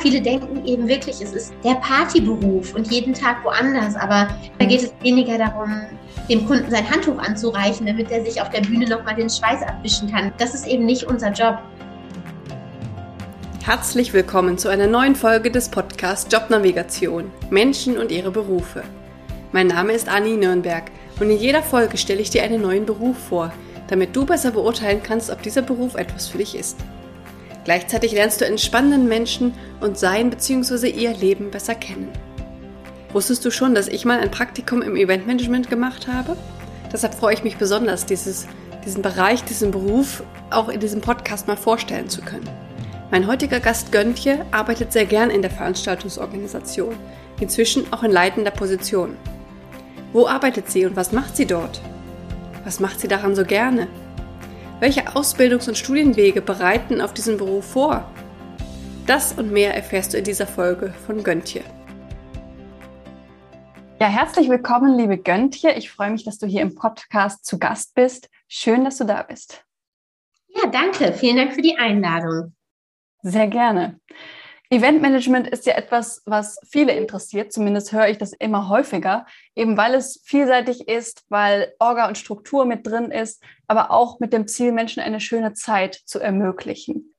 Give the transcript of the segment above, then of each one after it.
viele denken eben wirklich, es ist der Partyberuf und jeden Tag woanders. Aber da geht es weniger darum, dem Kunden sein Handtuch anzureichen, damit er sich auf der Bühne nochmal den Schweiß abwischen kann. Das ist eben nicht unser Job. Herzlich willkommen zu einer neuen Folge des Podcasts Jobnavigation Menschen und ihre Berufe. Mein Name ist Anni Nürnberg und in jeder Folge stelle ich dir einen neuen Beruf vor, damit du besser beurteilen kannst, ob dieser Beruf etwas für dich ist. Gleichzeitig lernst du einen spannenden Menschen und sein bzw. ihr Leben besser kennen. Wusstest du schon, dass ich mal ein Praktikum im Eventmanagement gemacht habe? Deshalb freue ich mich besonders, dieses, diesen Bereich, diesen Beruf auch in diesem Podcast mal vorstellen zu können. Mein heutiger Gast Göntje arbeitet sehr gern in der Veranstaltungsorganisation, inzwischen auch in leitender Position. Wo arbeitet sie und was macht sie dort? Was macht sie daran so gerne? Welche Ausbildungs- und Studienwege bereiten auf diesen Beruf vor? Das und mehr erfährst du in dieser Folge von Göntje. Ja, herzlich willkommen, liebe Göntje. Ich freue mich, dass du hier im Podcast zu Gast bist. Schön, dass du da bist. Ja, danke. Vielen Dank für die Einladung. Sehr gerne. Eventmanagement ist ja etwas, was viele interessiert, zumindest höre ich das immer häufiger, eben weil es vielseitig ist, weil Orga und Struktur mit drin ist, aber auch mit dem Ziel, Menschen eine schöne Zeit zu ermöglichen.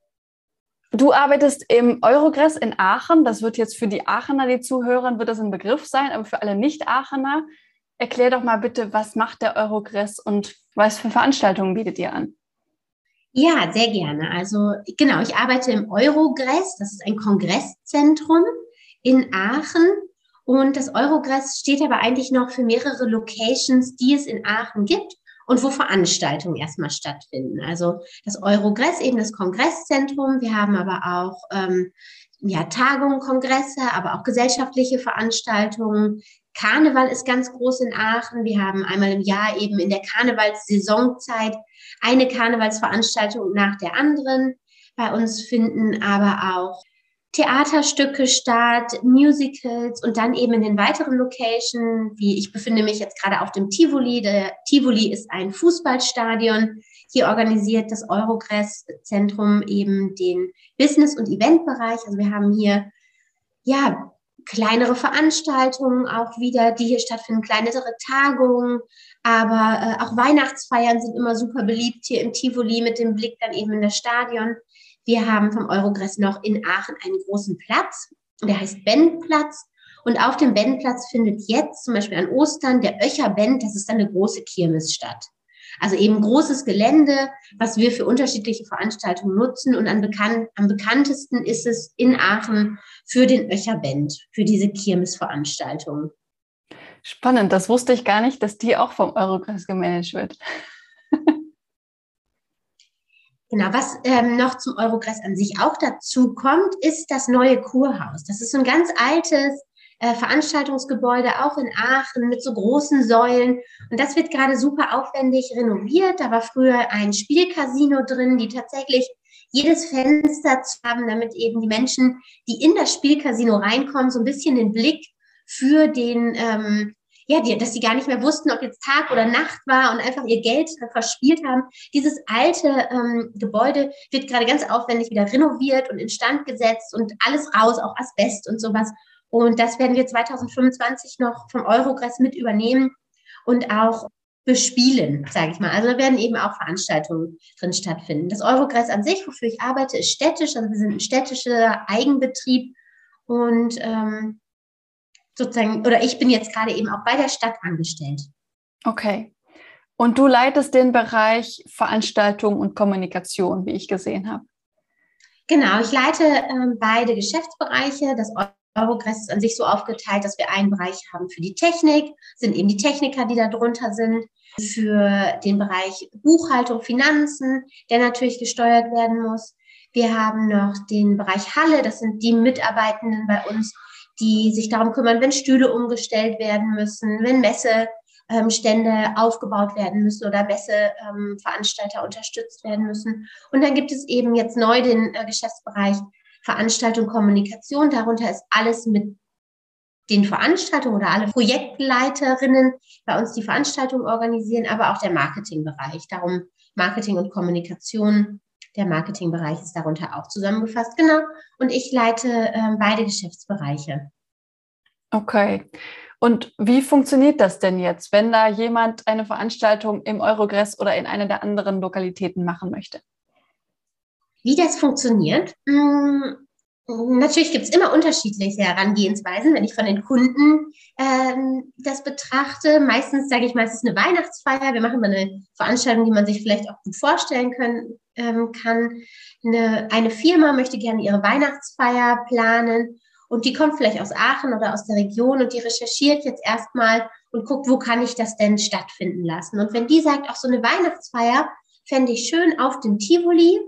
Du arbeitest im Eurogress in Aachen. Das wird jetzt für die Aachener, die zuhören, wird das ein Begriff sein, aber für alle Nicht-Aachener, erklär doch mal bitte, was macht der Eurogress und was für Veranstaltungen bietet ihr an? Ja, sehr gerne. Also genau, ich arbeite im Eurogress, das ist ein Kongresszentrum in Aachen. Und das Eurogress steht aber eigentlich noch für mehrere Locations, die es in Aachen gibt und wo Veranstaltungen erstmal stattfinden. Also das Eurogress, eben das Kongresszentrum. Wir haben aber auch ähm, ja, Tagungen, Kongresse, aber auch gesellschaftliche Veranstaltungen. Karneval ist ganz groß in Aachen. Wir haben einmal im Jahr eben in der Karnevalssaisonzeit eine Karnevalsveranstaltung nach der anderen. Bei uns finden aber auch Theaterstücke statt, Musicals und dann eben in den weiteren Locations, wie ich befinde mich jetzt gerade auf dem Tivoli. Der Tivoli ist ein Fußballstadion. Hier organisiert das Eurogress-Zentrum eben den Business- und Eventbereich. Also wir haben hier ja kleinere Veranstaltungen auch wieder, die hier stattfinden, kleinere Tagungen, aber äh, auch Weihnachtsfeiern sind immer super beliebt hier im Tivoli mit dem Blick dann eben in das Stadion. Wir haben vom Eurogress noch in Aachen einen großen Platz, der heißt Bendplatz. Und auf dem Bendplatz findet jetzt zum Beispiel an Ostern der Öcher Bend, das ist dann eine große Kirmes statt. Also eben großes Gelände, was wir für unterschiedliche Veranstaltungen nutzen. Und am, bekannt, am bekanntesten ist es in Aachen für den Öcher Bend, für diese Kirmesveranstaltung. Spannend, das wusste ich gar nicht, dass die auch vom Eurogress gemanagt wird. Genau, was ähm, noch zum Eurogress an sich auch dazu kommt, ist das neue Kurhaus. Das ist so ein ganz altes äh, Veranstaltungsgebäude, auch in Aachen mit so großen Säulen. Und das wird gerade super aufwendig renoviert. Da war früher ein Spielcasino drin, die tatsächlich jedes Fenster zu haben, damit eben die Menschen, die in das Spielcasino reinkommen, so ein bisschen den Blick für den ähm, ja, die, dass sie gar nicht mehr wussten, ob jetzt Tag oder Nacht war und einfach ihr Geld verspielt haben. Dieses alte ähm, Gebäude wird gerade ganz aufwendig wieder renoviert und instand gesetzt und alles raus, auch Asbest und sowas. Und das werden wir 2025 noch vom Eurogress mit übernehmen und auch bespielen, sage ich mal. Also da werden eben auch Veranstaltungen drin stattfinden. Das Eurogress an sich, wofür ich arbeite, ist städtisch. Also wir sind ein städtischer Eigenbetrieb und ähm, sozusagen, oder ich bin jetzt gerade eben auch bei der Stadt angestellt. Okay. Und du leitest den Bereich Veranstaltung und Kommunikation, wie ich gesehen habe. Genau, ich leite äh, beide Geschäftsbereiche. Das Eurogress ist an sich so aufgeteilt, dass wir einen Bereich haben für die Technik, sind eben die Techniker, die da drunter sind, für den Bereich Buchhaltung, Finanzen, der natürlich gesteuert werden muss. Wir haben noch den Bereich Halle, das sind die Mitarbeitenden bei uns, die sich darum kümmern, wenn Stühle umgestellt werden müssen, wenn Messestände ähm, aufgebaut werden müssen oder Messeveranstalter ähm, unterstützt werden müssen. Und dann gibt es eben jetzt neu den äh, Geschäftsbereich Veranstaltung, Kommunikation. Darunter ist alles mit den Veranstaltungen oder alle Projektleiterinnen bei uns die Veranstaltung organisieren, aber auch der Marketingbereich. Darum Marketing und Kommunikation Der Marketingbereich ist darunter auch zusammengefasst, genau. Und ich leite äh, beide Geschäftsbereiche. Okay. Und wie funktioniert das denn jetzt, wenn da jemand eine Veranstaltung im Eurogress oder in einer der anderen Lokalitäten machen möchte? Wie das funktioniert? Hm, natürlich gibt es immer unterschiedliche Herangehensweisen, wenn ich von den Kunden ähm, das betrachte. Meistens sage ich ist eine Weihnachtsfeier. Wir machen mal eine Veranstaltung, die man sich vielleicht auch gut vorstellen können, ähm, kann. Eine, eine Firma möchte gerne ihre Weihnachtsfeier planen und die kommt vielleicht aus Aachen oder aus der Region und die recherchiert jetzt erstmal und guckt, wo kann ich das denn stattfinden lassen. Und wenn die sagt, auch so eine Weihnachtsfeier fände ich schön auf dem Tivoli,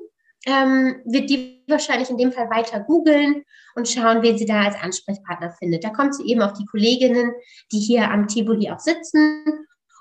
ähm, wird die wahrscheinlich in dem Fall weiter googeln und schauen, wen sie da als Ansprechpartner findet. Da kommt sie eben auf die Kolleginnen, die hier am Tivoli auch sitzen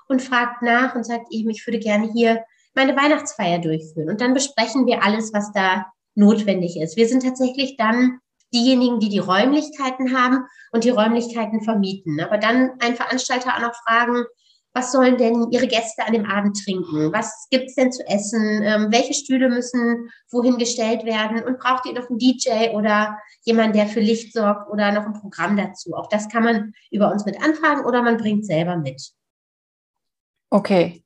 und fragt nach und sagt eben, ich würde gerne hier meine Weihnachtsfeier durchführen. Und dann besprechen wir alles, was da notwendig ist. Wir sind tatsächlich dann diejenigen, die die Räumlichkeiten haben und die Räumlichkeiten vermieten. Aber dann ein Veranstalter auch noch fragen, was sollen denn Ihre Gäste an dem Abend trinken? Was gibt es denn zu essen? Ähm, welche Stühle müssen wohin gestellt werden? Und braucht ihr noch einen DJ oder jemand, der für Licht sorgt oder noch ein Programm dazu? Auch das kann man über uns mit anfragen oder man bringt selber mit. Okay.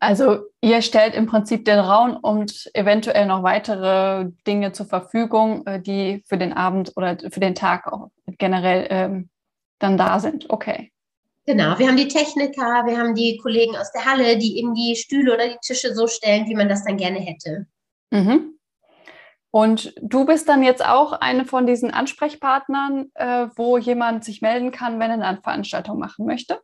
Also ihr stellt im Prinzip den Raum und eventuell noch weitere Dinge zur Verfügung, äh, die für den Abend oder für den Tag auch generell ähm, dann da sind. Okay. Genau, wir haben die Techniker, wir haben die Kollegen aus der Halle, die eben die Stühle oder die Tische so stellen, wie man das dann gerne hätte. Mhm. Und du bist dann jetzt auch eine von diesen Ansprechpartnern, äh, wo jemand sich melden kann, wenn er eine Veranstaltung machen möchte?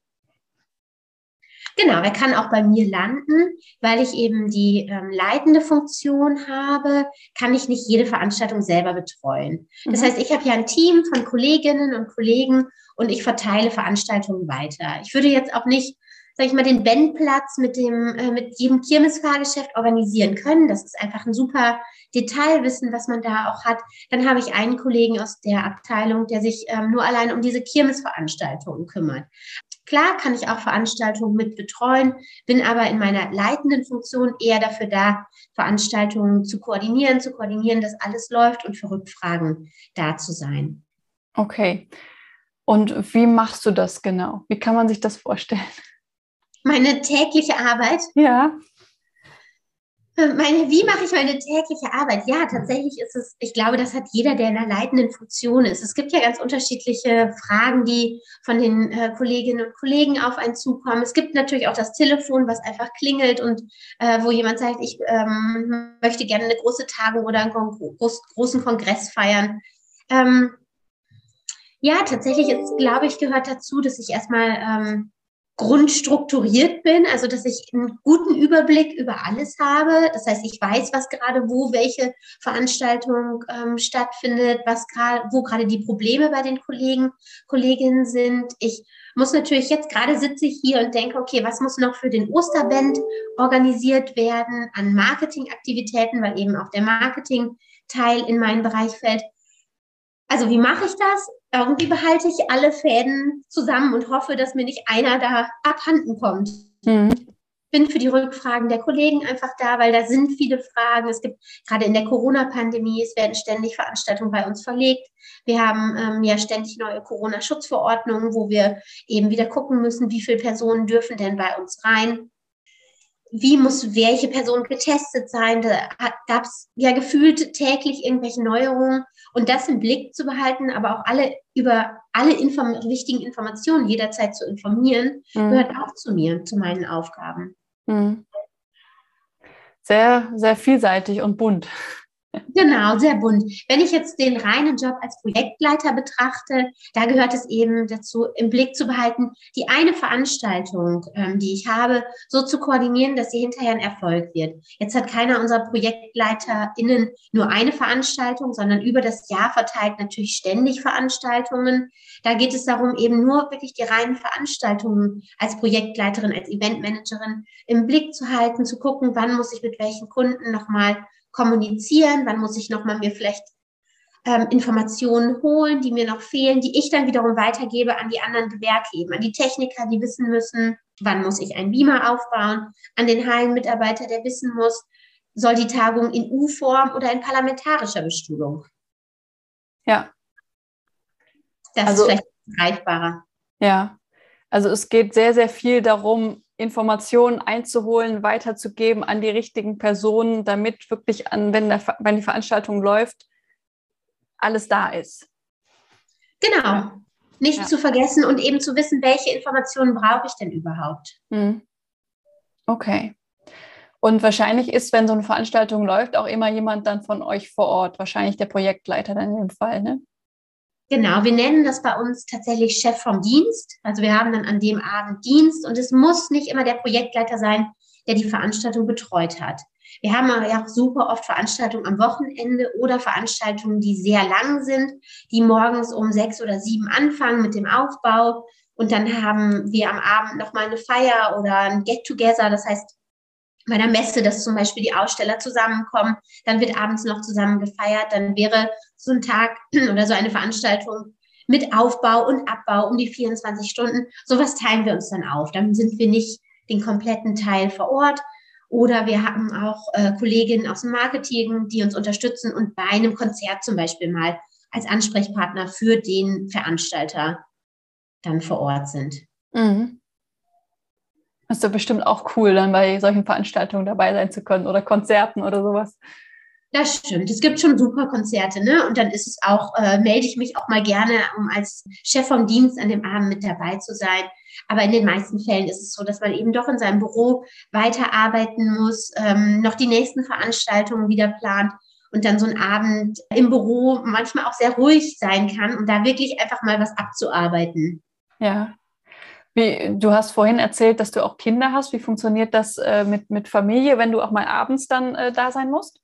Genau, er kann auch bei mir landen, weil ich eben die ähm, leitende Funktion habe, kann ich nicht jede Veranstaltung selber betreuen. Das mhm. heißt, ich habe ja ein Team von Kolleginnen und Kollegen und ich verteile Veranstaltungen weiter. Ich würde jetzt auch nicht, sage ich mal, den Bandplatz mit dem äh, mit jedem Kirmesfahrgeschäft organisieren können. Das ist einfach ein super Detailwissen, was man da auch hat. Dann habe ich einen Kollegen aus der Abteilung, der sich ähm, nur allein um diese Kirmesveranstaltungen kümmert. Klar kann ich auch Veranstaltungen mit betreuen, bin aber in meiner leitenden Funktion eher dafür da, Veranstaltungen zu koordinieren, zu koordinieren, dass alles läuft und für Rückfragen da zu sein. Okay. Und wie machst du das genau? Wie kann man sich das vorstellen? Meine tägliche Arbeit? Ja. Meine, wie mache ich meine tägliche Arbeit? Ja, tatsächlich ist es, ich glaube, das hat jeder, der in einer leitenden Funktion ist. Es gibt ja ganz unterschiedliche Fragen, die von den äh, Kolleginnen und Kollegen auf einen zukommen. Es gibt natürlich auch das Telefon, was einfach klingelt und äh, wo jemand sagt, ich ähm, möchte gerne eine große Tagung oder einen groß, großen Kongress feiern. Ähm, ja, tatsächlich ist, glaube ich, gehört dazu, dass ich erstmal ähm, grundstrukturiert bin, also dass ich einen guten Überblick über alles habe. Das heißt, ich weiß, was gerade wo welche Veranstaltung ähm, stattfindet, was gerade, wo gerade die Probleme bei den Kollegen, Kolleginnen sind. Ich muss natürlich jetzt gerade sitze ich hier und denke, okay, was muss noch für den Osterband organisiert werden an Marketingaktivitäten, weil eben auch der Marketing-Teil in meinen Bereich fällt. Also wie mache ich das? Irgendwie behalte ich alle Fäden zusammen und hoffe, dass mir nicht einer da abhanden kommt. Mhm. Bin für die Rückfragen der Kollegen einfach da, weil da sind viele Fragen. Es gibt gerade in der Corona-Pandemie, es werden ständig Veranstaltungen bei uns verlegt. Wir haben ähm, ja ständig neue Corona-Schutzverordnungen, wo wir eben wieder gucken müssen, wie viele Personen dürfen denn bei uns rein wie muss welche Person getestet sein. Da gab es ja gefühlt täglich irgendwelche Neuerungen. Und das im Blick zu behalten, aber auch alle über alle Inform wichtigen Informationen jederzeit zu informieren, mhm. gehört auch zu mir, zu meinen Aufgaben. Mhm. Sehr, sehr vielseitig und bunt. Genau, sehr bunt. Wenn ich jetzt den reinen Job als Projektleiter betrachte, da gehört es eben dazu, im Blick zu behalten, die eine Veranstaltung, ähm, die ich habe, so zu koordinieren, dass sie hinterher ein Erfolg wird. Jetzt hat keiner unserer ProjektleiterInnen nur eine Veranstaltung, sondern über das Jahr verteilt natürlich ständig Veranstaltungen. Da geht es darum, eben nur wirklich die reinen Veranstaltungen als Projektleiterin, als Eventmanagerin im Blick zu halten, zu gucken, wann muss ich mit welchen Kunden nochmal kommunizieren, wann muss ich nochmal mir vielleicht ähm, Informationen holen, die mir noch fehlen, die ich dann wiederum weitergebe an die anderen Gewerke eben, an die Techniker, die wissen müssen, wann muss ich einen Beamer aufbauen, an den Hallenmitarbeiter, der wissen muss, soll die Tagung in U-Form oder in parlamentarischer Bestuhlung? Ja. Das also, ist vielleicht greifbarer. Ja, also es geht sehr, sehr viel darum, Informationen einzuholen, weiterzugeben an die richtigen Personen, damit wirklich an, wenn, der, wenn die Veranstaltung läuft, alles da ist. Genau. Ja. Nicht ja. zu vergessen und eben zu wissen, welche Informationen brauche ich denn überhaupt. Mhm. Okay. Und wahrscheinlich ist, wenn so eine Veranstaltung läuft, auch immer jemand dann von euch vor Ort, wahrscheinlich der Projektleiter dann in dem Fall, ne? Genau, wir nennen das bei uns tatsächlich Chef vom Dienst. Also wir haben dann an dem Abend Dienst und es muss nicht immer der Projektleiter sein, der die Veranstaltung betreut hat. Wir haben aber ja auch super oft Veranstaltungen am Wochenende oder Veranstaltungen, die sehr lang sind, die morgens um sechs oder sieben anfangen mit dem Aufbau. Und dann haben wir am Abend nochmal eine Feier oder ein Get-Together. Das heißt, bei einer Messe, dass zum Beispiel die Aussteller zusammenkommen, dann wird abends noch zusammen gefeiert, dann wäre so ein Tag oder so eine Veranstaltung mit Aufbau und Abbau um die 24 Stunden. Sowas teilen wir uns dann auf. Dann sind wir nicht den kompletten Teil vor Ort. Oder wir haben auch äh, Kolleginnen aus dem Marketing, die uns unterstützen und bei einem Konzert zum Beispiel mal als Ansprechpartner für den Veranstalter dann vor Ort sind. Mhm. Das ist ja bestimmt auch cool, dann bei solchen Veranstaltungen dabei sein zu können oder Konzerten oder sowas. Das stimmt. Es gibt schon super Konzerte, ne? Und dann ist es auch, äh, melde ich mich auch mal gerne, um als Chef vom Dienst an dem Abend mit dabei zu sein. Aber in den meisten Fällen ist es so, dass man eben doch in seinem Büro weiterarbeiten muss, ähm, noch die nächsten Veranstaltungen wieder plant und dann so ein Abend im Büro manchmal auch sehr ruhig sein kann, um da wirklich einfach mal was abzuarbeiten. Ja, wie, du hast vorhin erzählt, dass du auch Kinder hast. Wie funktioniert das äh, mit, mit Familie, wenn du auch mal abends dann äh, da sein musst?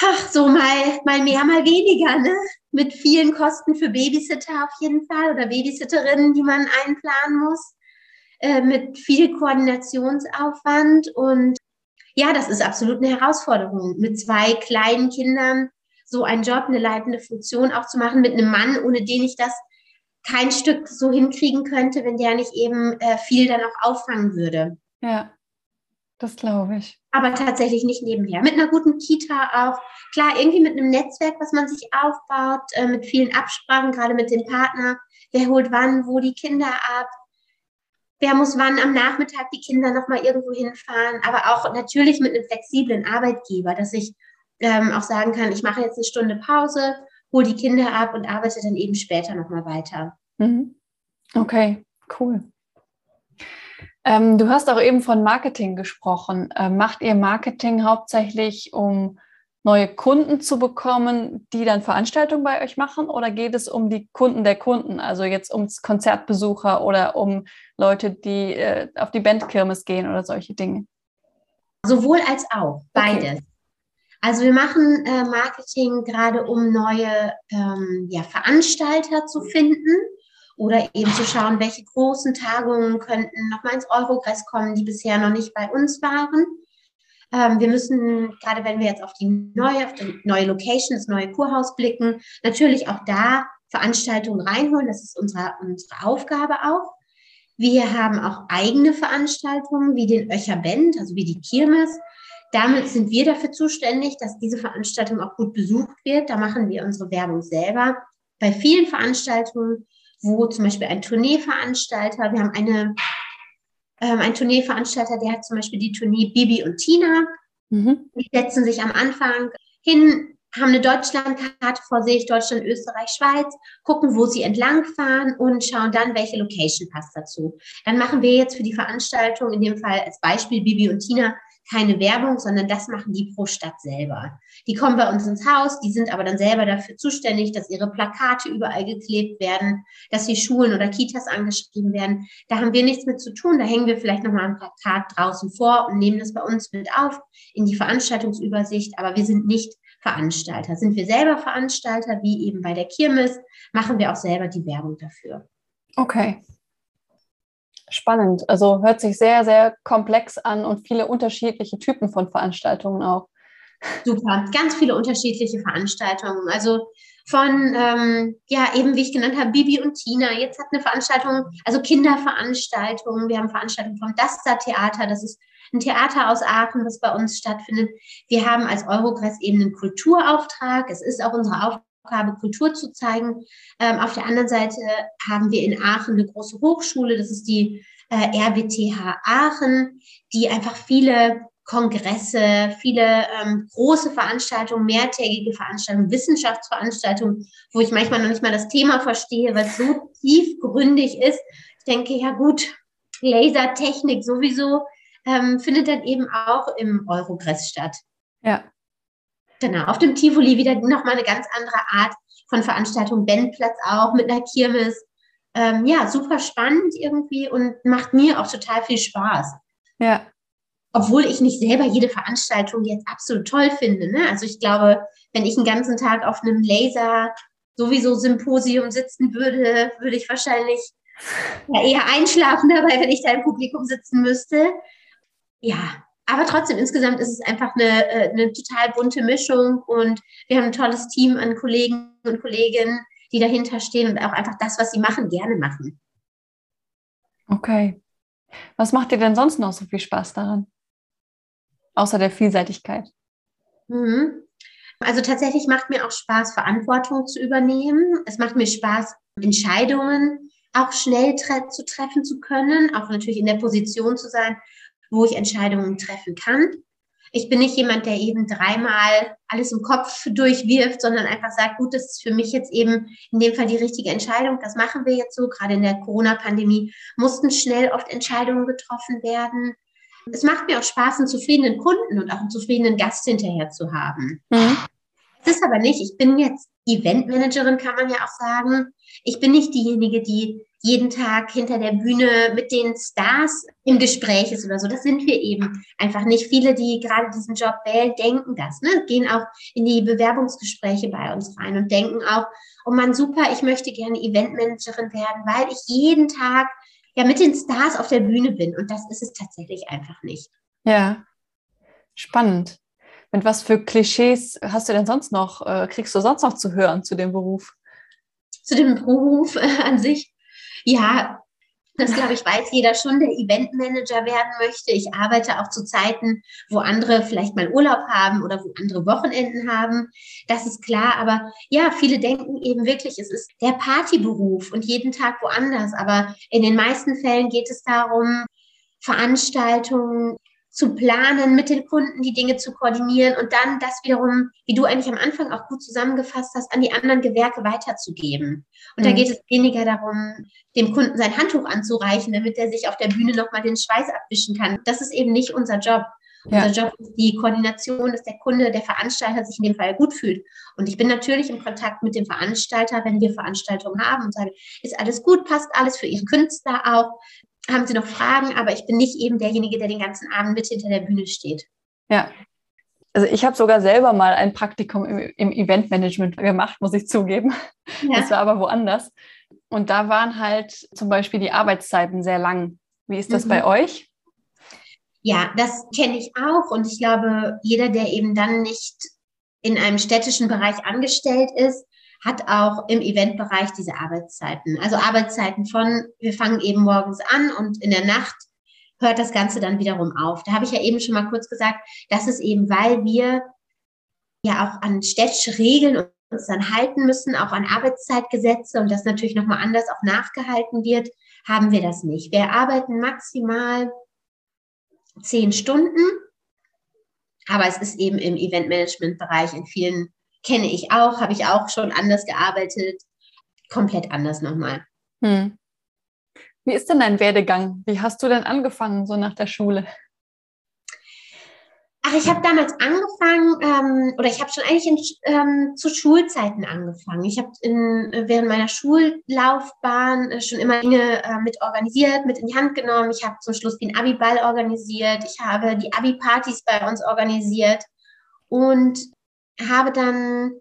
Ach, so mal, mal mehr, mal weniger, ne? Mit vielen Kosten für Babysitter auf jeden Fall oder Babysitterinnen, die man einplanen muss. Äh, mit viel Koordinationsaufwand und ja, das ist absolut eine Herausforderung, mit zwei kleinen Kindern so einen Job, eine leitende Funktion auch zu machen, mit einem Mann, ohne den ich das kein Stück so hinkriegen könnte, wenn der nicht eben äh, viel dann auch auffangen würde. Ja, das glaube ich. Aber tatsächlich nicht nebenher. Mit einer guten Kita auch. Klar, irgendwie mit einem Netzwerk, was man sich aufbaut, äh, mit vielen Absprachen, gerade mit dem Partner. Wer holt wann, wo die Kinder ab? Wer muss wann am Nachmittag die Kinder nochmal irgendwo hinfahren? Aber auch natürlich mit einem flexiblen Arbeitgeber, dass ich ähm, auch sagen kann, ich mache jetzt eine Stunde Pause hole die Kinder ab und arbeite dann eben später nochmal weiter. Mhm. Okay, cool. Ähm, du hast auch eben von Marketing gesprochen. Äh, macht ihr Marketing hauptsächlich, um neue Kunden zu bekommen, die dann Veranstaltungen bei euch machen? Oder geht es um die Kunden der Kunden, also jetzt um Konzertbesucher oder um Leute, die äh, auf die Bandkirmes gehen oder solche Dinge? Sowohl als auch, beides. Okay. Also wir machen äh, Marketing gerade, um neue ähm, ja, Veranstalter zu finden oder eben zu schauen, welche großen Tagungen könnten nochmal ins Eurogress kommen, die bisher noch nicht bei uns waren. Ähm, wir müssen, gerade wenn wir jetzt auf die neue, auf die neue Location, das neue Kurhaus blicken, natürlich auch da Veranstaltungen reinholen. Das ist unsere, unsere Aufgabe auch. Wir haben auch eigene Veranstaltungen wie den Öcher Bend, also wie die Kirmes, damit sind wir dafür zuständig, dass diese Veranstaltung auch gut besucht wird. Da machen wir unsere Werbung selber. Bei vielen Veranstaltungen, wo zum Beispiel ein Tourneeveranstalter, wir haben eine, ähm, ein Tourneeveranstalter, der hat zum Beispiel die Tournee Bibi und Tina. Mhm. Die setzen sich am Anfang hin, haben eine Deutschlandkarte vor sich, Deutschland, Österreich, Schweiz, gucken, wo sie entlangfahren und schauen dann, welche Location passt dazu. Dann machen wir jetzt für die Veranstaltung, in dem Fall als Beispiel Bibi und Tina, keine Werbung, sondern das machen die pro Stadt selber. Die kommen bei uns ins Haus, die sind aber dann selber dafür zuständig, dass ihre Plakate überall geklebt werden, dass die Schulen oder Kitas angeschrieben werden. Da haben wir nichts mit zu tun. Da hängen wir vielleicht nochmal ein Plakat draußen vor und nehmen das bei uns mit auf in die Veranstaltungsübersicht. Aber wir sind nicht Veranstalter. Sind wir selber Veranstalter, wie eben bei der Kirmes, machen wir auch selber die Werbung dafür. Okay, spannend. Also hört sich sehr, sehr komplex an und viele unterschiedliche Typen von Veranstaltungen auch. Super, ganz viele unterschiedliche Veranstaltungen. Also von, ähm, ja, eben wie ich genannt habe, Bibi und Tina. Jetzt hat eine Veranstaltung, also Kinderveranstaltungen. Wir haben Veranstaltungen vom Dasta Theater. Das ist ein Theater aus Aachen, das bei uns stattfindet. Wir haben als Eurogress eben einen Kulturauftrag. Es ist auch unsere Aufgabe, Kultur zu zeigen. Ähm, auf der anderen Seite haben wir in Aachen eine große Hochschule, das ist die äh, RWTH Aachen, die einfach viele Kongresse, viele ähm, große Veranstaltungen, mehrtägige Veranstaltungen, Wissenschaftsveranstaltungen, wo ich manchmal noch nicht mal das Thema verstehe, es so tiefgründig ist. Ich denke, ja gut, Lasertechnik sowieso ähm, findet dann eben auch im Eurogress statt. Ja. Genau, auf dem Tivoli wieder nochmal eine ganz andere Art von Veranstaltung, Bandplatz auch mit einer Kirmes. Ähm, ja, super spannend irgendwie und macht mir auch total viel Spaß. Ja obwohl ich nicht selber jede Veranstaltung jetzt absolut toll finde. Ne? Also ich glaube, wenn ich einen ganzen Tag auf einem Laser sowieso Symposium sitzen würde, würde ich wahrscheinlich ja, eher einschlafen dabei, wenn ich da im Publikum sitzen müsste. Ja, aber trotzdem, insgesamt ist es einfach eine, äh, eine total bunte Mischung und wir haben ein tolles Team an Kollegen und Kolleginnen, die dahinter stehen und auch einfach das, was sie machen, gerne machen. Okay. Was macht dir denn sonst noch so viel Spaß daran? außer der Vielseitigkeit? Mhm. Also tatsächlich macht mir auch Spaß, Verantwortung zu übernehmen. Es macht mir Spaß, Entscheidungen auch schnell tre zu treffen zu können, auch natürlich in der Position zu sein, wo ich Entscheidungen treffen kann. Ich bin nicht jemand, der eben dreimal alles im Kopf durchwirft, sondern einfach sagt, gut, das ist für mich jetzt eben in dem Fall die richtige Entscheidung. Das machen wir jetzt so. Gerade in der Corona-Pandemie mussten schnell oft Entscheidungen getroffen werden. Es macht mir auch Spaß, einen zufriedenen Kunden und auch einen zufriedenen Gast hinterher zu haben. Mhm. Es ist aber nicht, ich bin jetzt Eventmanagerin, kann man ja auch sagen. Ich bin nicht diejenige, die jeden Tag hinter der Bühne mit den Stars im Gespräch ist oder so. Das sind wir eben einfach nicht. Viele, die gerade diesen Job wählen, denken das, ne? gehen auch in die Bewerbungsgespräche bei uns rein und denken auch, oh man, super, ich möchte gerne Eventmanagerin werden, weil ich jeden Tag ja mit den Stars auf der Bühne bin. Und das ist es tatsächlich einfach nicht. Ja, spannend. Mit was für Klischees hast du denn sonst noch, äh, kriegst du sonst noch zu hören zu dem Beruf? Zu dem Beruf äh, an sich? Ja, das glaube ich, weiß jeder schon, der Eventmanager werden möchte. Ich arbeite auch zu Zeiten, wo andere vielleicht mal Urlaub haben oder wo andere Wochenenden haben. Das ist klar. Aber ja, viele denken eben wirklich, es ist der Partyberuf und jeden Tag woanders. Aber in den meisten Fällen geht es darum, Veranstaltungen zu planen, mit den Kunden die Dinge zu koordinieren und dann das wiederum, wie du eigentlich am Anfang auch gut zusammengefasst hast, an die anderen Gewerke weiterzugeben. Und mhm. da geht es weniger darum, dem Kunden sein Handtuch anzureichen, damit er sich auf der Bühne nochmal den Schweiß abwischen kann. Das ist eben nicht unser Job. Ja. Unser Job ist die Koordination, dass der Kunde, der Veranstalter sich in dem Fall gut fühlt. Und ich bin natürlich im Kontakt mit dem Veranstalter, wenn wir Veranstaltungen haben und sage, ist alles gut, passt alles für Ihren Künstler auch haben Sie noch Fragen, aber ich bin nicht eben derjenige, der den ganzen Abend mit hinter der Bühne steht. Ja. Also ich habe sogar selber mal ein Praktikum im, im Eventmanagement gemacht, muss ich zugeben. Ja. Das war aber woanders. Und da waren halt zum Beispiel die Arbeitszeiten sehr lang. Wie ist das mhm. bei euch? Ja, das kenne ich auch. Und ich glaube, jeder, der eben dann nicht in einem städtischen Bereich angestellt ist, hat auch im Eventbereich diese Arbeitszeiten. Also Arbeitszeiten von, wir fangen eben morgens an und in der Nacht hört das Ganze dann wiederum auf. Da habe ich ja eben schon mal kurz gesagt, das ist eben, weil wir ja auch an städtische Regeln uns dann halten müssen, auch an Arbeitszeitgesetze und das natürlich nochmal anders auch nachgehalten wird, haben wir das nicht. Wir arbeiten maximal zehn Stunden, aber es ist eben im Eventmanagement-Bereich in vielen kenne ich auch, habe ich auch schon anders gearbeitet, komplett anders nochmal. Hm. Wie ist denn dein Werdegang? Wie hast du denn angefangen, so nach der Schule? Ach, ich habe damals angefangen, ähm, oder ich habe schon eigentlich in, ähm, zu Schulzeiten angefangen. Ich habe während meiner Schullaufbahn äh, schon immer Dinge äh, mit organisiert, mit in die Hand genommen. Ich habe zum Schluss den Abi-Ball organisiert. Ich habe die Abi-Partys bei uns organisiert. Und habe dann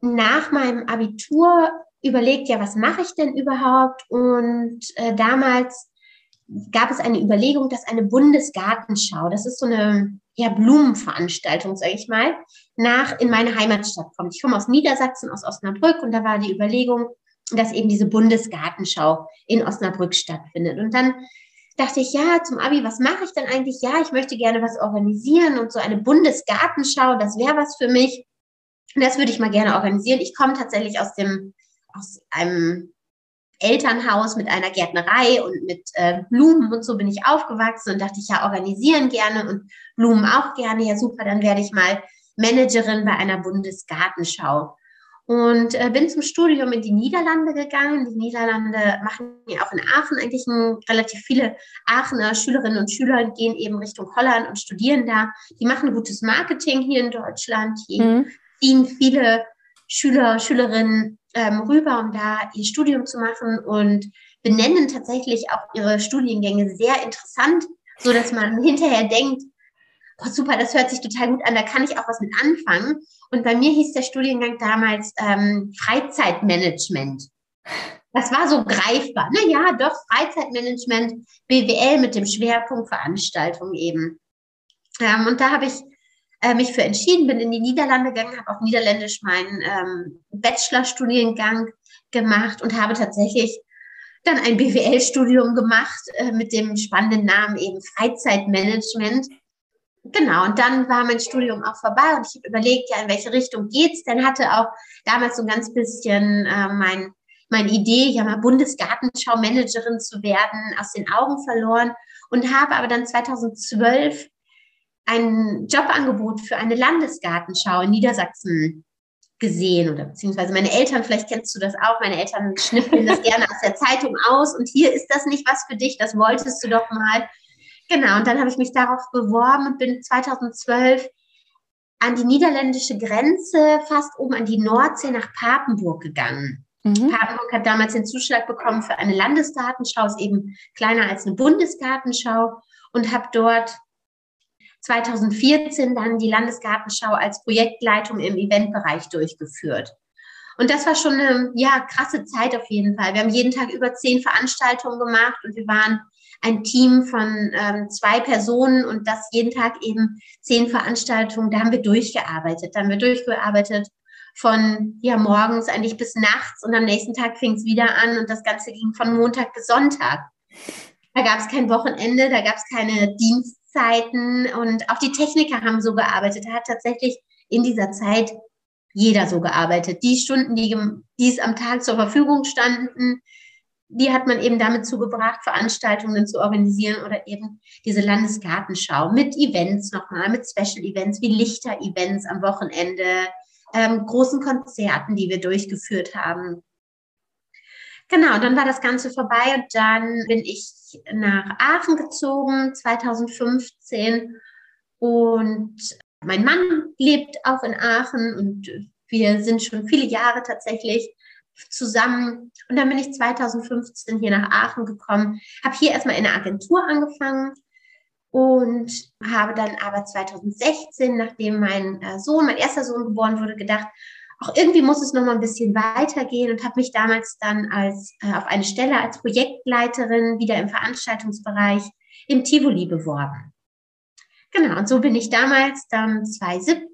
nach meinem Abitur überlegt, ja, was mache ich denn überhaupt? Und äh, damals gab es eine Überlegung, dass eine Bundesgartenschau, das ist so eine ja, Blumenveranstaltung, sage ich mal, nach in meine Heimatstadt kommt. Ich komme aus Niedersachsen, aus Osnabrück, und da war die Überlegung, dass eben diese Bundesgartenschau in Osnabrück stattfindet. Und dann dachte ich, ja, zum Abi, was mache ich denn eigentlich? Ja, ich möchte gerne was organisieren und so eine Bundesgartenschau, das wäre was für mich. Und das würde ich mal gerne organisieren. Ich komme tatsächlich aus dem, aus einem Elternhaus mit einer Gärtnerei und mit äh, Blumen und so bin ich aufgewachsen und dachte ich, ja, organisieren gerne und Blumen auch gerne. Ja, super, dann werde ich mal Managerin bei einer Bundesgartenschau. Und äh, bin zum Studium in die Niederlande gegangen. Die Niederlande machen ja auch in Aachen eigentlich ein, relativ viele Aachener Schülerinnen und Schüler gehen eben Richtung Holland und studieren da. Die machen gutes Marketing hier in Deutschland. Die mhm. ziehen viele Schüler, Schülerinnen ähm, rüber, um da ihr Studium zu machen und benennen tatsächlich auch ihre Studiengänge sehr interessant, so dass man hinterher denkt, oh, super, das hört sich total gut an, da kann ich auch was mit anfangen. Und bei mir hieß der Studiengang damals ähm, Freizeitmanagement. Das war so greifbar. Na ja, doch, Freizeitmanagement, BWL mit dem Schwerpunkt Veranstaltung eben. Ähm, und da habe ich äh, mich für entschieden, bin in die Niederlande gegangen, habe auf Niederländisch meinen ähm, Bachelorstudiengang gemacht und habe tatsächlich dann ein BWL-Studium gemacht äh, mit dem spannenden Namen eben Freizeitmanagement. Genau, und dann war mein Studium auch vorbei und ich habe überlegt, ja, in welche Richtung geht's? Dann hatte auch damals so ein ganz bisschen äh, mein, meine Idee, ja mal Bundesgartenschau-Managerin zu werden, aus den Augen verloren und habe aber dann 2012 ein Jobangebot für eine Landesgartenschau in Niedersachsen gesehen oder beziehungsweise meine Eltern, vielleicht kennst du das auch, meine Eltern schnipseln das gerne aus der Zeitung aus und hier ist das nicht was für dich, das wolltest du doch mal. Genau, und dann habe ich mich darauf beworben und bin 2012 an die niederländische Grenze, fast oben an die Nordsee nach Papenburg gegangen. Mhm. Papenburg hat damals den Zuschlag bekommen für eine Landesgartenschau, ist eben kleiner als eine Bundesgartenschau und habe dort 2014 dann die Landesgartenschau als Projektleitung im Eventbereich durchgeführt. Und das war schon eine ja, krasse Zeit auf jeden Fall. Wir haben jeden Tag über zehn Veranstaltungen gemacht und wir waren ein Team von ähm, zwei Personen und das jeden Tag eben zehn Veranstaltungen. Da haben wir durchgearbeitet. Da haben wir durchgearbeitet von ja morgens eigentlich bis nachts und am nächsten Tag fing es wieder an und das Ganze ging von Montag bis Sonntag. Da gab es kein Wochenende, da gab es keine Dienstzeiten und auch die Techniker haben so gearbeitet. Da hat tatsächlich in dieser Zeit jeder so gearbeitet. Die Stunden, die, die es am Tag zur Verfügung standen, die hat man eben damit zugebracht, Veranstaltungen zu organisieren oder eben diese Landesgartenschau mit Events nochmal, mit Special Events wie Lichter-Events am Wochenende, ähm, großen Konzerten, die wir durchgeführt haben. Genau, dann war das Ganze vorbei und dann bin ich nach Aachen gezogen, 2015. Und mein Mann lebt auch in Aachen und wir sind schon viele Jahre tatsächlich zusammen. Und dann bin ich 2015 hier nach Aachen gekommen, habe hier erstmal in der Agentur angefangen und habe dann aber 2016, nachdem mein äh, Sohn, mein erster Sohn geboren wurde, gedacht, auch irgendwie muss es noch mal ein bisschen weitergehen und habe mich damals dann als äh, auf eine Stelle als Projektleiterin wieder im Veranstaltungsbereich im Tivoli beworben. Genau, und so bin ich damals dann 2017,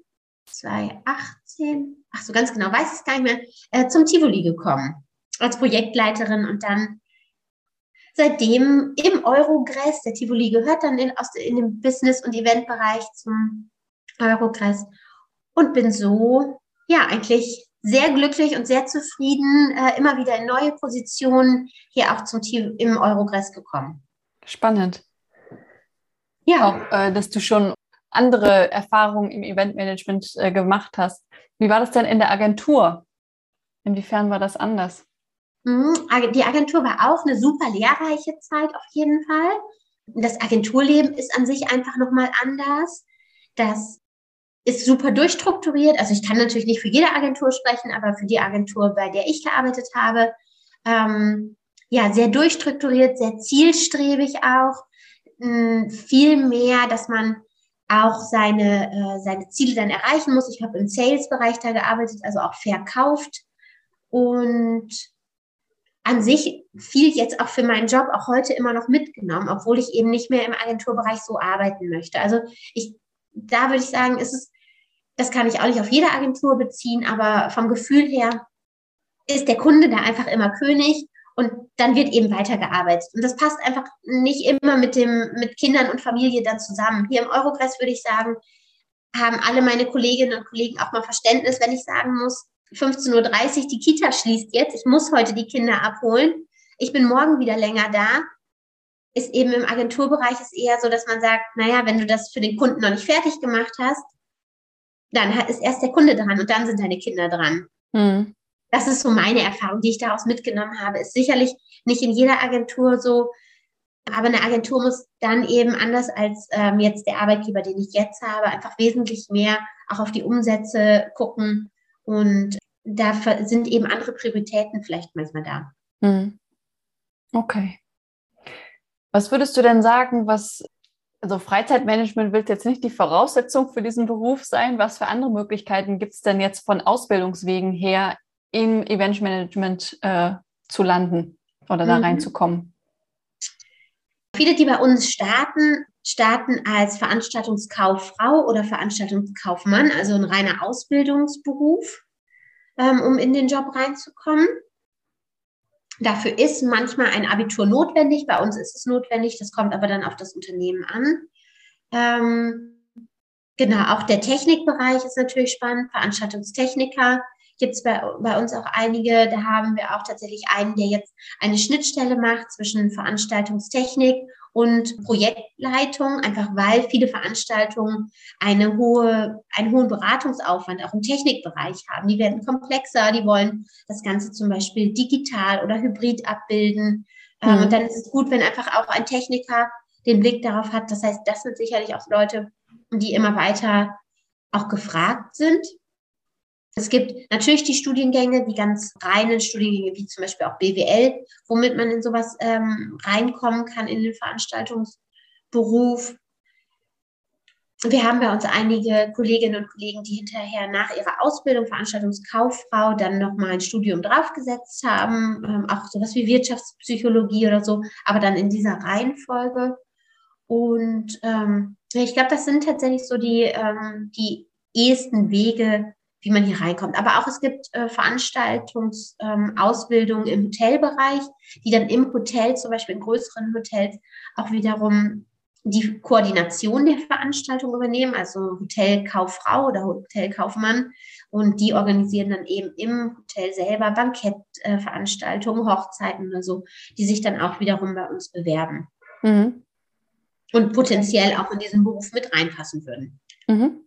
2018, ach so ganz genau weiß ich es gar nicht mehr, äh, zum Tivoli gekommen als Projektleiterin und dann seitdem im Eurogress, der Tivoli gehört dann in, aus, in dem Business- und Eventbereich zum Eurogress und bin so, ja, eigentlich sehr glücklich und sehr zufrieden, äh, immer wieder in neue Positionen hier auch zum Team im Eurogress gekommen. Spannend. Ja. Auch, äh, dass du schon andere Erfahrungen im Eventmanagement äh, gemacht hast. Wie war das denn in der Agentur? Inwiefern war das anders? Mhm, die Agentur war auch eine super lehrreiche Zeit auf jeden Fall. Das Agenturleben ist an sich einfach nochmal anders. Das ist super durchstrukturiert. Also ich kann natürlich nicht für jede Agentur sprechen, aber für die Agentur, bei der ich gearbeitet habe, ähm, ja, sehr durchstrukturiert, sehr zielstrebig auch. Mh, viel mehr, dass man auch seine, äh, seine Ziele dann erreichen muss. Ich habe im Sales-Bereich da gearbeitet, also auch verkauft. Und an sich viel jetzt auch für meinen Job auch heute immer noch mitgenommen, obwohl ich eben nicht mehr im Agenturbereich so arbeiten möchte. Also ich, da würde ich sagen, ist es, das kann ich auch nicht auf jede Agentur beziehen, aber vom Gefühl her ist der Kunde da einfach immer König Und dann wird eben weitergearbeitet. Und das passt einfach nicht immer mit dem, mit Kindern und Familie dann zusammen. Hier im Eurogress würde ich sagen, haben alle meine Kolleginnen und Kollegen auch mal Verständnis, wenn ich sagen muss, 15.30 Uhr, die Kita schließt jetzt, ich muss heute die Kinder abholen, ich bin morgen wieder länger da, ist eben im Agenturbereich ist eher so, dass man sagt, naja, wenn du das für den Kunden noch nicht fertig gemacht hast, dann ist erst der Kunde dran und dann sind deine Kinder dran. Hm. Das ist so meine Erfahrung, die ich daraus mitgenommen habe. Ist sicherlich nicht in jeder Agentur so, aber eine Agentur muss dann eben anders als ähm, jetzt der Arbeitgeber, den ich jetzt habe, einfach wesentlich mehr auch auf die Umsätze gucken und da sind eben andere Prioritäten vielleicht manchmal da. Hm. Okay. Was würdest du denn sagen, was, also Freizeitmanagement wird jetzt nicht die Voraussetzung für diesen Beruf sein. Was für andere Möglichkeiten gibt es denn jetzt von Ausbildungswegen her, im Eventmanagement äh, zu landen oder da mhm. reinzukommen? Viele, die bei uns starten, starten als Veranstaltungskauffrau oder Veranstaltungskaufmann, also ein reiner Ausbildungsberuf, ähm, um in den Job reinzukommen. Dafür ist manchmal ein Abitur notwendig. Bei uns ist es notwendig. Das kommt aber dann auf das Unternehmen an. Ähm, genau, auch der Technikbereich ist natürlich spannend. Veranstaltungstechniker gibt es bei, bei uns auch einige. Da haben wir auch tatsächlich einen, der jetzt eine Schnittstelle macht zwischen Veranstaltungstechnik und Projektleitung, einfach weil viele Veranstaltungen eine hohe, einen hohen Beratungsaufwand auch im Technikbereich haben. Die werden komplexer, die wollen das Ganze zum Beispiel digital oder hybrid abbilden. Ähm, mhm. Und dann ist es gut, wenn einfach auch ein Techniker den Blick darauf hat. Das heißt, das sind sicherlich auch Leute, die immer weiter auch gefragt sind. Es gibt natürlich die Studiengänge, die ganz reinen Studiengänge, wie zum Beispiel auch BWL, womit man in sowas ähm, reinkommen kann in den Veranstaltungsberuf. Wir haben bei uns einige Kolleginnen und Kollegen, die hinterher nach ihrer Ausbildung Veranstaltungskauffrau dann nochmal ein Studium draufgesetzt haben, ähm, auch sowas wie Wirtschaftspsychologie oder so, aber dann in dieser Reihenfolge. Und ähm, ich glaube, das sind tatsächlich so die, ähm, die ehesten Wege, wie man hier reinkommt. Aber auch es gibt äh, Veranstaltungsausbildungen ähm, im Hotelbereich, die dann im Hotel, zum Beispiel in größeren Hotels, auch wiederum die Koordination der Veranstaltung übernehmen, also Hotelkauffrau oder Hotelkaufmann. Und die organisieren dann eben im Hotel selber Bankettveranstaltungen, äh, Hochzeiten oder so, die sich dann auch wiederum bei uns bewerben. Mhm. Und potenziell auch in diesen Beruf mit reinpassen würden. Mhm.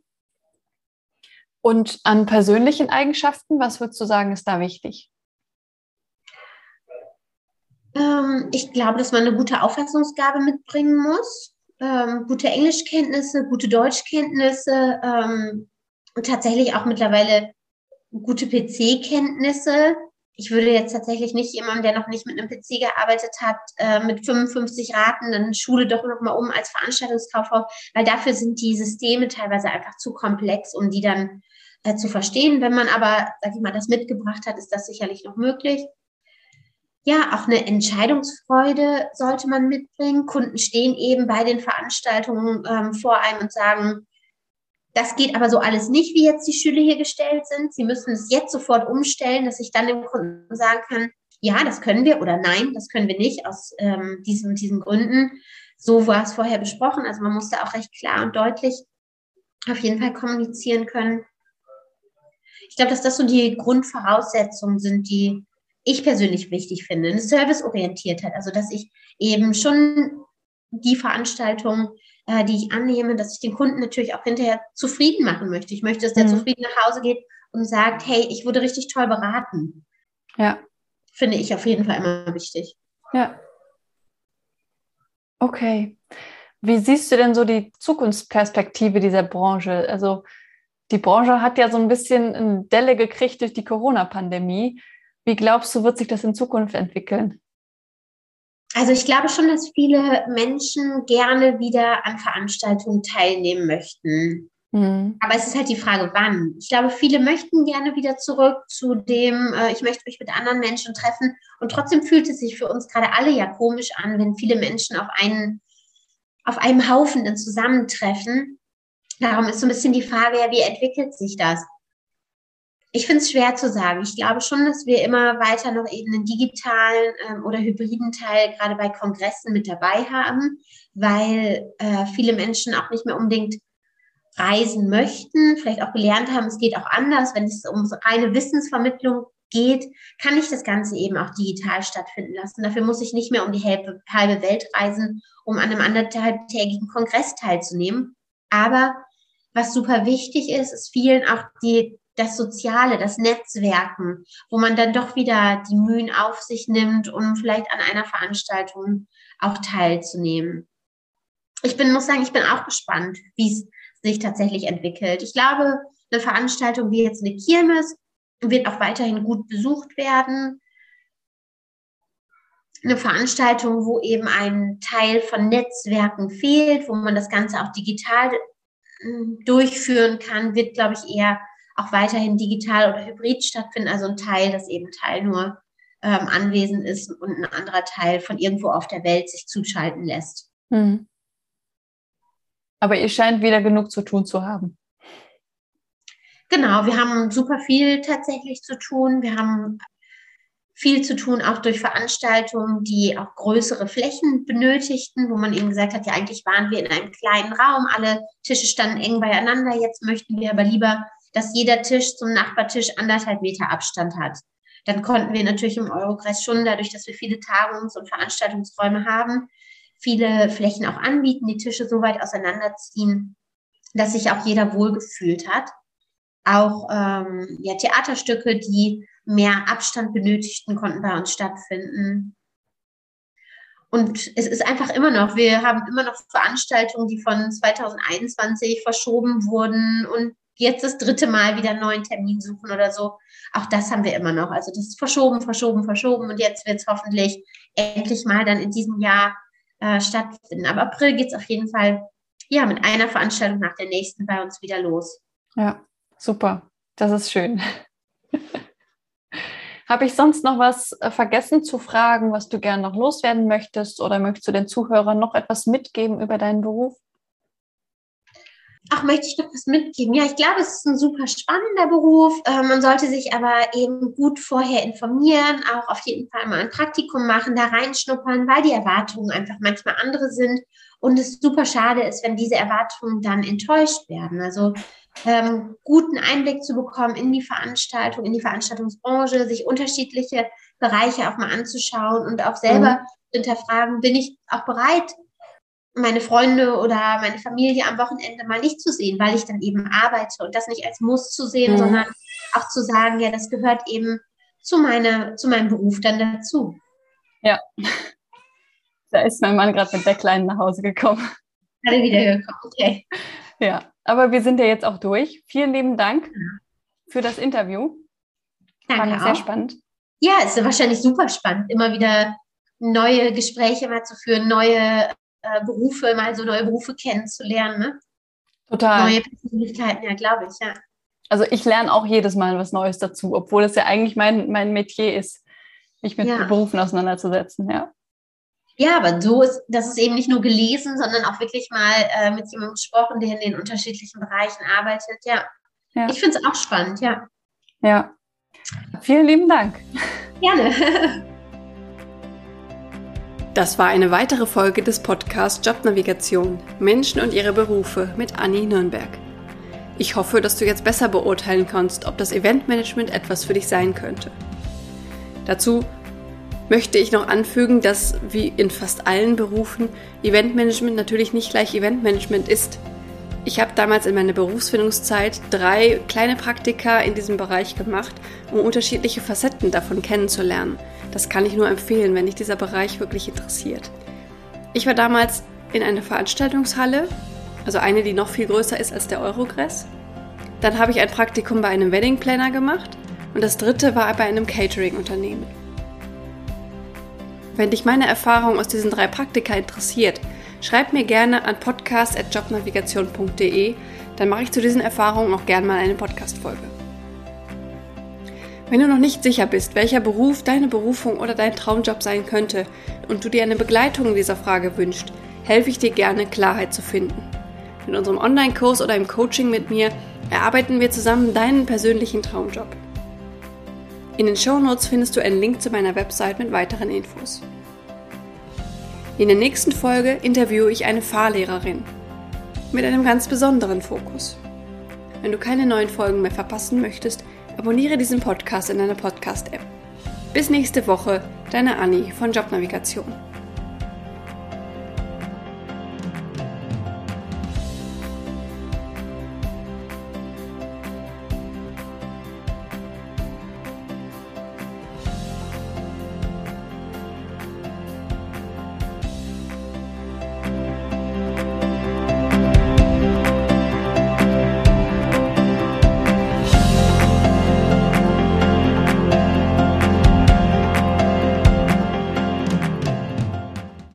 Und an persönlichen Eigenschaften, was würdest du sagen, ist da wichtig? Ähm, ich glaube, dass man eine gute Auffassungsgabe mitbringen muss, ähm, gute Englischkenntnisse, gute Deutschkenntnisse ähm, und tatsächlich auch mittlerweile gute PC-Kenntnisse. Ich würde jetzt tatsächlich nicht jemandem, der noch nicht mit einem PC gearbeitet hat, äh, mit 55 Raten dann Schule doch noch mal um als Veranstaltungskauffrau, weil dafür sind die Systeme teilweise einfach zu komplex, um die dann äh, zu verstehen. Wenn man aber, sag ich mal, das mitgebracht hat, ist das sicherlich noch möglich. Ja, auch eine Entscheidungsfreude sollte man mitbringen. Kunden stehen eben bei den Veranstaltungen ähm, vor einem und sagen, das geht aber so alles nicht, wie jetzt die Schüler hier gestellt sind. Sie müssen es jetzt sofort umstellen, dass ich dann dem Kunden sagen kann, ja, das können wir oder nein, das können wir nicht aus ähm, diesen, diesen Gründen. So war es vorher besprochen. Also man muss da auch recht klar und deutlich auf jeden Fall kommunizieren können ich glaube, dass das so die Grundvoraussetzungen sind, die ich persönlich wichtig finde. Eine Serviceorientiertheit, also dass ich eben schon die Veranstaltung, äh, die ich annehme, dass ich den Kunden natürlich auch hinterher zufrieden machen möchte. Ich möchte, dass der mhm. zufrieden nach Hause geht und sagt, hey, ich wurde richtig toll beraten. Ja. Finde ich auf jeden Fall immer wichtig. Ja. Okay. Wie siehst du denn so die Zukunftsperspektive dieser Branche? Also die Branche hat ja so ein bisschen eine Delle gekriegt durch die Corona-Pandemie. Wie glaubst du, wird sich das in Zukunft entwickeln? Also ich glaube schon, dass viele Menschen gerne wieder an Veranstaltungen teilnehmen möchten. Mhm. Aber es ist halt die Frage, wann. Ich glaube, viele möchten gerne wieder zurück zu dem, äh, ich möchte mich mit anderen Menschen treffen. Und trotzdem fühlt es sich für uns gerade alle ja komisch an, wenn viele Menschen auf einen, auf einem Haufen dann zusammentreffen. Darum ist so ein bisschen die Frage, ja, wie entwickelt sich das? ich finde es schwer zu sagen. Ich glaube schon, dass wir immer weiter noch eben einen digitalen ähm, oder hybriden Teil gerade bei Kongressen mit dabei haben, weil äh, viele Menschen auch nicht mehr unbedingt reisen möchten, vielleicht auch gelernt haben, es geht auch anders. Wenn es um reine Wissensvermittlung geht, kann ich das Ganze eben auch digital stattfinden lassen. Dafür muss ich nicht mehr um die halbe, halbe Welt reisen, um an einem anderthalbtägigen Kongress teilzunehmen. Aber was super wichtig ist, ist vielen auch die, das Soziale, das Netzwerken, wo man dann doch wieder die Mühen auf sich nimmt, um vielleicht an einer Veranstaltung auch teilzunehmen. Ich bin, muss sagen, ich bin auch gespannt, wie es sich tatsächlich entwickelt. Ich glaube, eine Veranstaltung wie jetzt eine Kirmes wird auch weiterhin gut besucht werden. Eine Veranstaltung, wo eben ein Teil von Netzwerken fehlt, wo man das Ganze auch digital durchführen kann, wird, glaube ich, eher auch weiterhin digital oder hybrid stattfinden. Also ein Teil, das eben Teil nur ähm, anwesend ist und ein anderer Teil von irgendwo auf der Welt sich zuschalten lässt. Mhm. Aber ihr scheint wieder genug zu tun zu haben. Genau, wir haben super viel tatsächlich zu tun. Wir haben viel zu tun, auch durch Veranstaltungen, die auch größere Flächen benötigten, wo man eben gesagt hat, ja, eigentlich waren wir in einem kleinen Raum, alle Tische standen eng beieinander, jetzt möchten wir aber lieber, dass jeder Tisch zum Nachbartisch anderthalb Meter Abstand hat. Dann konnten wir natürlich im Eurokreis schon, dadurch, dass wir viele Tagungs- und Veranstaltungsräume haben, viele Flächen auch anbieten, die Tische so weit auseinanderziehen, dass sich auch jeder wohlgefühlt hat. Auch ähm, ja, Theaterstücke, die mehr Abstand benötigten, konnten bei uns stattfinden. Und es ist einfach immer noch, wir haben immer noch Veranstaltungen, die von 2021 verschoben wurden und jetzt das dritte Mal wieder einen neuen Termin suchen oder so. Auch das haben wir immer noch. Also das ist verschoben, verschoben, verschoben und jetzt wird es hoffentlich endlich mal dann in diesem Jahr äh, stattfinden. Aber April geht es auf jeden Fall ja mit einer Veranstaltung nach der nächsten bei uns wieder los. Ja, super. Das ist schön. Habe ich sonst noch was äh, vergessen zu fragen, was du gerne noch loswerden möchtest? Oder möchtest du den Zuhörern noch etwas mitgeben über deinen Beruf? Ach, möchte ich noch was mitgeben? Ja, ich glaube, es ist ein super spannender Beruf. Äh, man sollte sich aber eben gut vorher informieren, auch auf jeden Fall mal ein Praktikum machen, da reinschnuppern, weil die Erwartungen einfach manchmal andere sind und es super schade ist, wenn diese Erwartungen dann enttäuscht werden. Also ähm, guten Einblick zu bekommen in die Veranstaltung, in die Veranstaltungsbranche, sich unterschiedliche Bereiche auch mal anzuschauen und auch selber mhm. hinterfragen, bin ich auch bereit, meine Freunde oder meine Familie am Wochenende mal nicht zu sehen, weil ich dann eben arbeite und das nicht als Muss zu sehen, mhm. sondern auch zu sagen, ja, das gehört eben zu, meine, zu meinem Beruf dann dazu. Ja, da ist mein Mann gerade mit der Kleinen nach Hause gekommen. Alle wiedergekommen, okay. Ja, aber wir sind ja jetzt auch durch. Vielen lieben Dank für das Interview. Danke Fand ich sehr spannend. Ja, es ist wahrscheinlich super spannend, immer wieder neue Gespräche mal zu führen, neue äh, Berufe, mal so neue Berufe kennenzulernen. Ne? Total. Neue Persönlichkeiten, ja, glaube ich, ja. Also ich lerne auch jedes Mal was Neues dazu, obwohl es ja eigentlich mein, mein Metier ist, mich mit ja. Berufen auseinanderzusetzen, ja. Ja, aber so ist, das ist eben nicht nur gelesen, sondern auch wirklich mal äh, mit jemandem gesprochen, der in den unterschiedlichen Bereichen arbeitet. Ja. ja. Ich finde es auch spannend, ja. Ja. Vielen lieben Dank. Gerne. Das war eine weitere Folge des Podcasts Jobnavigation Menschen und ihre Berufe mit Anni Nürnberg. Ich hoffe, dass du jetzt besser beurteilen kannst, ob das Eventmanagement etwas für dich sein könnte. Dazu möchte ich noch anfügen, dass wie in fast allen Berufen Eventmanagement natürlich nicht gleich Eventmanagement ist. Ich habe damals in meiner Berufsfindungszeit drei kleine Praktika in diesem Bereich gemacht, um unterschiedliche Facetten davon kennenzulernen. Das kann ich nur empfehlen, wenn dich dieser Bereich wirklich interessiert. Ich war damals in einer Veranstaltungshalle, also eine, die noch viel größer ist als der Eurogress. Dann habe ich ein Praktikum bei einem Wedding Planner gemacht und das dritte war bei einem Catering-Unternehmen. Wenn dich meine Erfahrung aus diesen drei Praktika interessiert, schreib mir gerne an podcast.jobnavigation.de, dann mache ich zu diesen Erfahrungen auch gerne mal eine Podcast-Folge. Wenn du noch nicht sicher bist, welcher Beruf deine Berufung oder dein Traumjob sein könnte und du dir eine Begleitung in dieser Frage wünschst, helfe ich dir gerne, Klarheit zu finden. In unserem Online-Kurs oder im Coaching mit mir erarbeiten wir zusammen deinen persönlichen Traumjob. In den Show Notes findest du einen Link zu meiner Website mit weiteren Infos. In der nächsten Folge interviewe ich eine Fahrlehrerin mit einem ganz besonderen Fokus. Wenn du keine neuen Folgen mehr verpassen möchtest, abonniere diesen Podcast in deiner Podcast-App. Bis nächste Woche, deine Anni von Jobnavigation.